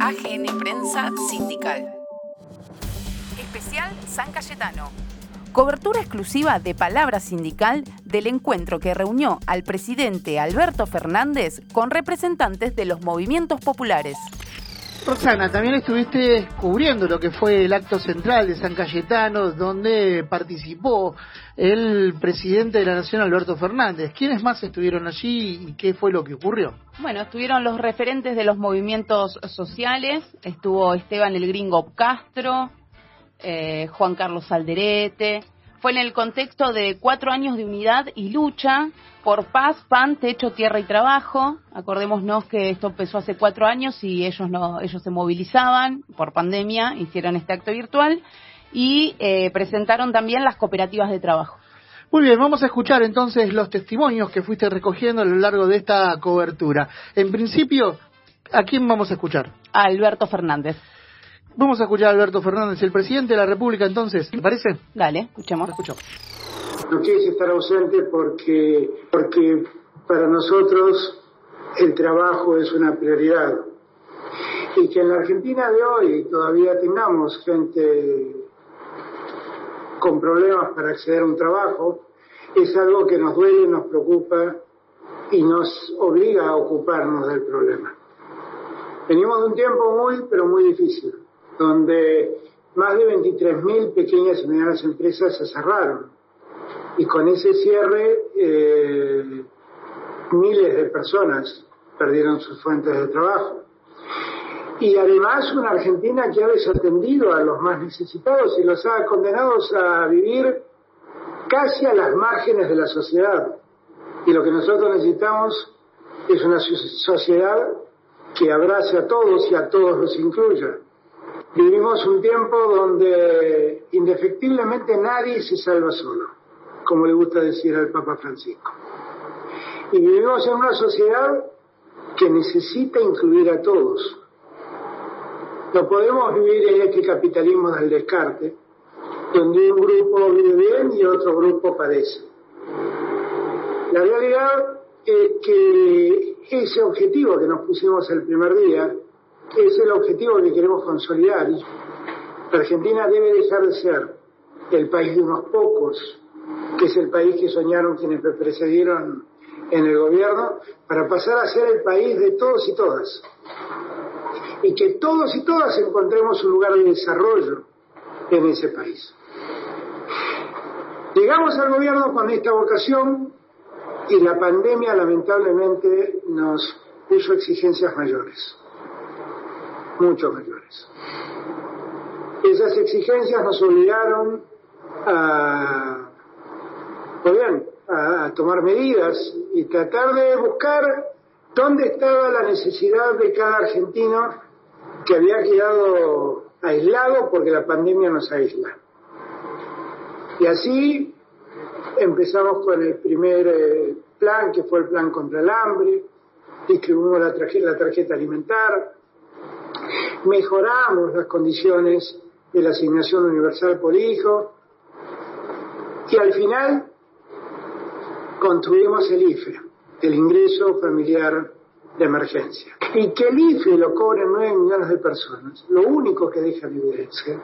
AGN Prensa Sindical. Especial San Cayetano. Cobertura exclusiva de Palabra Sindical del encuentro que reunió al presidente Alberto Fernández con representantes de los movimientos populares. Roxana, también estuviste cubriendo lo que fue el acto central de San Cayetano, donde participó el presidente de la Nación, Alberto Fernández. ¿Quiénes más estuvieron allí y qué fue lo que ocurrió? Bueno, estuvieron los referentes de los movimientos sociales, estuvo Esteban el Gringo Castro, eh, Juan Carlos Alderete, fue en el contexto de cuatro años de unidad y lucha por paz, pan, techo, tierra y trabajo. Acordémonos que esto empezó hace cuatro años y ellos no, ellos se movilizaban por pandemia, hicieron este acto virtual y eh, presentaron también las cooperativas de trabajo. Muy bien, vamos a escuchar entonces los testimonios que fuiste recogiendo a lo largo de esta cobertura. En principio, ¿a quién vamos a escuchar? A Alberto Fernández. Vamos a escuchar a Alberto Fernández, el presidente de la República, entonces, ¿te parece? Dale, escuchemos. Escuchamos. No quise estar ausente porque, porque para nosotros el trabajo es una prioridad. Y que en la Argentina de hoy todavía tengamos gente con problemas para acceder a un trabajo, es algo que nos duele, nos preocupa y nos obliga a ocuparnos del problema. Venimos de un tiempo muy, pero muy difícil donde más de 23.000 pequeñas y medianas empresas se cerraron. Y con ese cierre, eh, miles de personas perdieron sus fuentes de trabajo. Y además una Argentina que ha desatendido a los más necesitados y los ha condenado a vivir casi a las márgenes de la sociedad. Y lo que nosotros necesitamos es una sociedad que abrace a todos y a todos los incluya. Vivimos un tiempo donde indefectiblemente nadie se salva solo, como le gusta decir al Papa Francisco. Y vivimos en una sociedad que necesita incluir a todos. No podemos vivir en este capitalismo del descarte, donde un grupo vive bien y otro grupo padece. La realidad es que ese objetivo que nos pusimos el primer día, es el objetivo que queremos consolidar. Argentina debe dejar de ser el país de unos pocos, que es el país que soñaron quienes me precedieron en el gobierno, para pasar a ser el país de todos y todas. Y que todos y todas encontremos un lugar de desarrollo en ese país. Llegamos al gobierno con esta vocación y la pandemia lamentablemente nos puso exigencias mayores mucho mayores. Esas exigencias nos obligaron a, pues bien, a, tomar medidas y tratar de buscar dónde estaba la necesidad de cada argentino que había quedado aislado porque la pandemia nos aísla. Y así empezamos con el primer eh, plan, que fue el plan contra el hambre, distribuimos la, la tarjeta alimentar, mejoramos las condiciones de la asignación universal por hijo y al final construimos el IFE, el ingreso familiar de emergencia. Y que el IFE lo cobren 9 millones de personas, lo único que deja en evidencia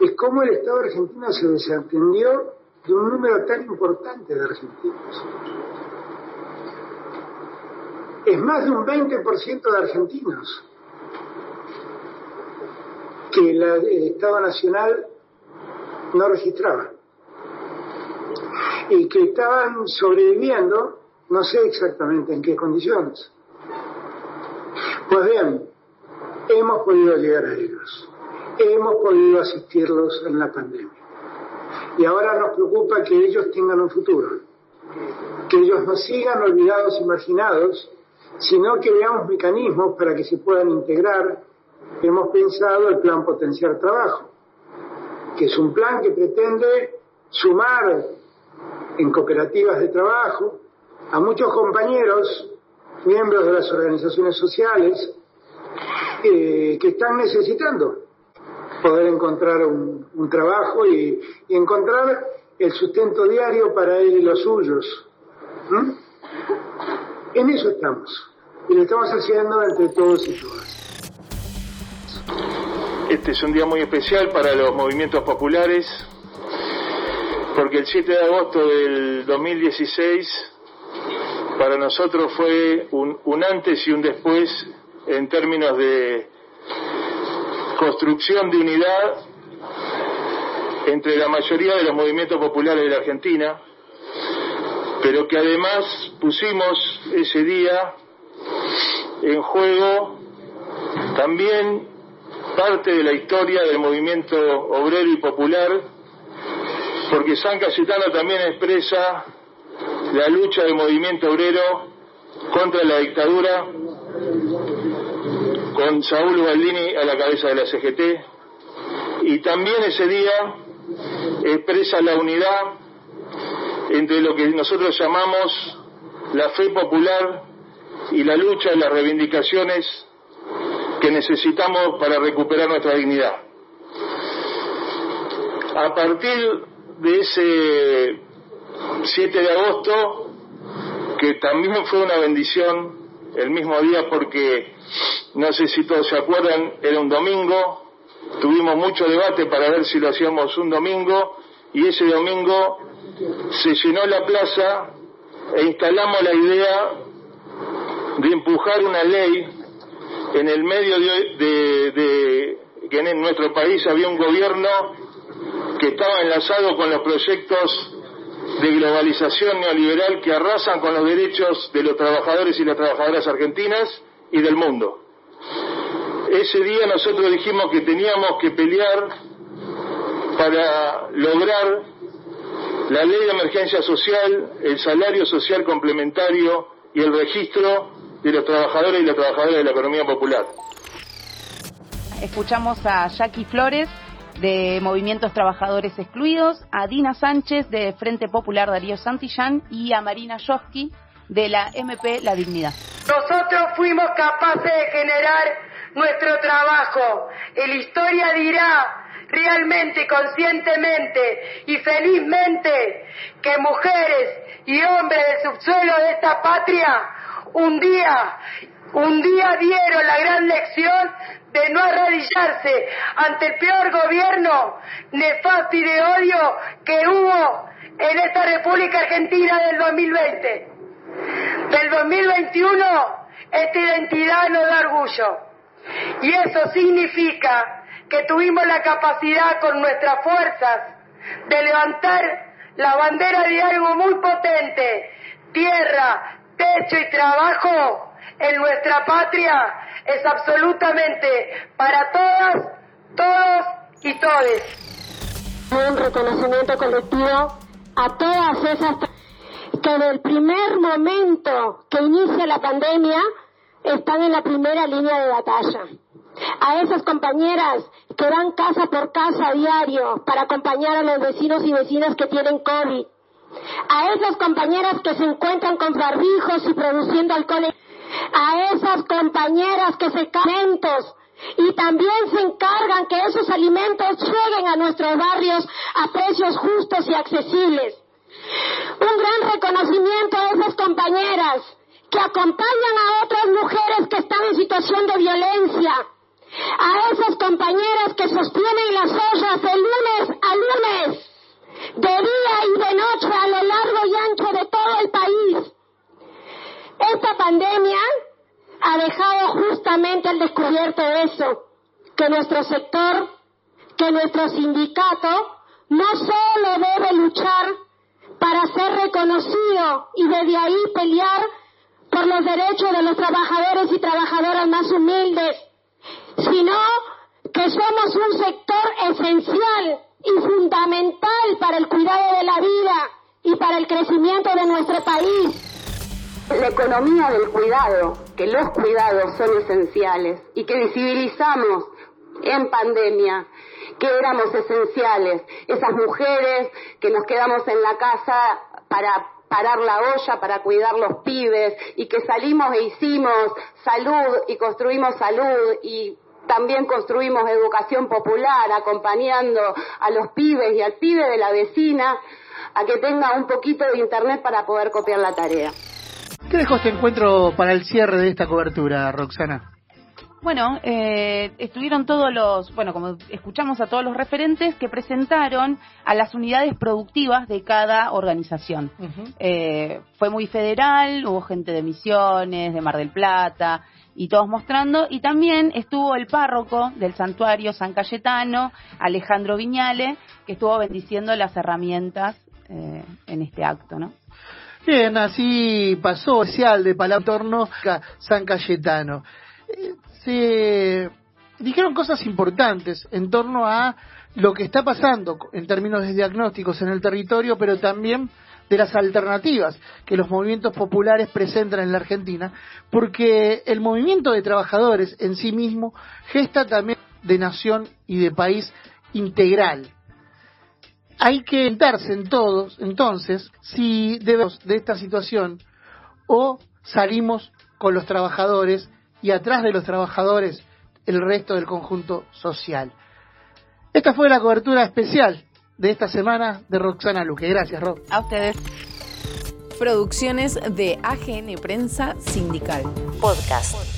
es cómo el Estado argentino se desatendió de un número tan importante de argentinos. Es más de un 20% de argentinos que el Estado Nacional no registraba y que estaban sobreviviendo, no sé exactamente en qué condiciones. Pues bien, hemos podido llegar a ellos, hemos podido asistirlos en la pandemia. Y ahora nos preocupa que ellos tengan un futuro, que ellos no sigan olvidados y marginados, sino que veamos mecanismos para que se puedan integrar hemos pensado el plan Potenciar Trabajo, que es un plan que pretende sumar en cooperativas de trabajo a muchos compañeros, miembros de las organizaciones sociales, eh, que están necesitando poder encontrar un, trabajo y, encontrar el sustento diario para él y los suyos. En eso estamos. Y lo estamos haciendo entre todos y todas. Este es un día muy especial para los movimientos populares, porque el 7 de agosto del 2016 para nosotros fue un, un antes y un después en términos de construcción de unidad entre la mayoría de los movimientos populares de la Argentina, pero que además pusimos ese día en juego también parte de la historia del movimiento obrero y popular, porque San Cayetano también expresa la lucha del movimiento obrero contra la dictadura, con Saúl Baldini a la cabeza de la CGT, y también ese día expresa la unidad entre lo que nosotros llamamos la fe popular y la lucha y las reivindicaciones que necesitamos para recuperar nuestra dignidad. A partir de ese 7 de agosto, que también fue una bendición el mismo día porque, no sé si todos se acuerdan, era un domingo, tuvimos mucho debate para ver si lo hacíamos un domingo y ese domingo se llenó la plaza e instalamos la idea de empujar una ley en el medio de, que en nuestro país había un gobierno que estaba enlazado con los proyectos de globalización neoliberal que arrasan con los derechos de los trabajadores y las trabajadoras argentinas y del mundo. Ese día nosotros dijimos que teníamos que pelear para lograr la ley de emergencia social, el salario social complementario y el registro de los trabajadores y las trabajadoras de la economía popular. Escuchamos a Jackie Flores de Movimientos Trabajadores Excluidos, a Dina Sánchez de Frente Popular Darío Santillán y a Marina Yosky de la MP La Dignidad. Nosotros fuimos capaces de generar nuestro trabajo y la historia dirá realmente, conscientemente y felizmente que mujeres y hombres del subsuelo de esta patria un día, un día dieron la gran lección de no arrodillarse ante el peor gobierno nefasto y de odio que hubo en esta República Argentina del 2020. Del 2021, esta identidad nos da orgullo. Y eso significa que tuvimos la capacidad con nuestras fuerzas de levantar la bandera de algo muy potente, tierra, techo y trabajo en nuestra patria es absolutamente para todas, todos y todes. Un reconocimiento colectivo a todas esas que en el primer momento que inicia la pandemia están en la primera línea de batalla. A esas compañeras que van casa por casa a diario para acompañar a los vecinos y vecinas que tienen COVID a esas compañeras que se encuentran con barbijos y produciendo alcohol, a esas compañeras que se alimentos y también se encargan que esos alimentos lleguen a nuestros barrios a precios justos y accesibles. Un gran reconocimiento a esas compañeras que acompañan a otras mujeres que están en situación de violencia, a esas compañeras que sostienen las ollas lunes a lunes de día y de noche a lo largo y ancho de todo el país. Esta pandemia ha dejado justamente al descubierto eso, que nuestro sector, que nuestro sindicato no solo debe luchar para ser reconocido y desde ahí pelear por los derechos de los trabajadores y trabajadoras más humildes, sino que somos un sector esencial y fundamental para el cuidado de la vida y para el crecimiento de nuestro país. La economía del cuidado, que los cuidados son esenciales y que visibilizamos en pandemia, que éramos esenciales, esas mujeres que nos quedamos en la casa para parar la olla, para cuidar los pibes y que salimos e hicimos salud y construimos salud y también construimos educación popular, acompañando a los pibes y al pibe de la vecina a que tenga un poquito de internet para poder copiar la tarea. ¿Qué dejó este encuentro para el cierre de esta cobertura, Roxana? Bueno, eh, estuvieron todos los, bueno, como escuchamos a todos los referentes que presentaron a las unidades productivas de cada organización. eh, fue muy federal, hubo gente de Misiones, de Mar del Plata, y todos mostrando, y también estuvo el párroco del santuario San Cayetano, Alejandro Viñale, que estuvo bendiciendo las herramientas eh, en este acto, ¿no? Bien, así pasó especial de Palabra Torno a San Cayetano. Eh, se dijeron cosas importantes en torno a lo que está pasando en términos de diagnósticos en el territorio, pero también de las alternativas que los movimientos populares presentan en la Argentina, porque el movimiento de trabajadores en sí mismo gesta también de nación y de país integral. Hay que preguntarse en todos, entonces, si debemos de esta situación o salimos con los trabajadores y atrás de los trabajadores el resto del conjunto social. Esta fue la cobertura especial de esta semana de Roxana Luque. Gracias, Rob. A ustedes. Producciones de AGN Prensa Sindical. Podcast.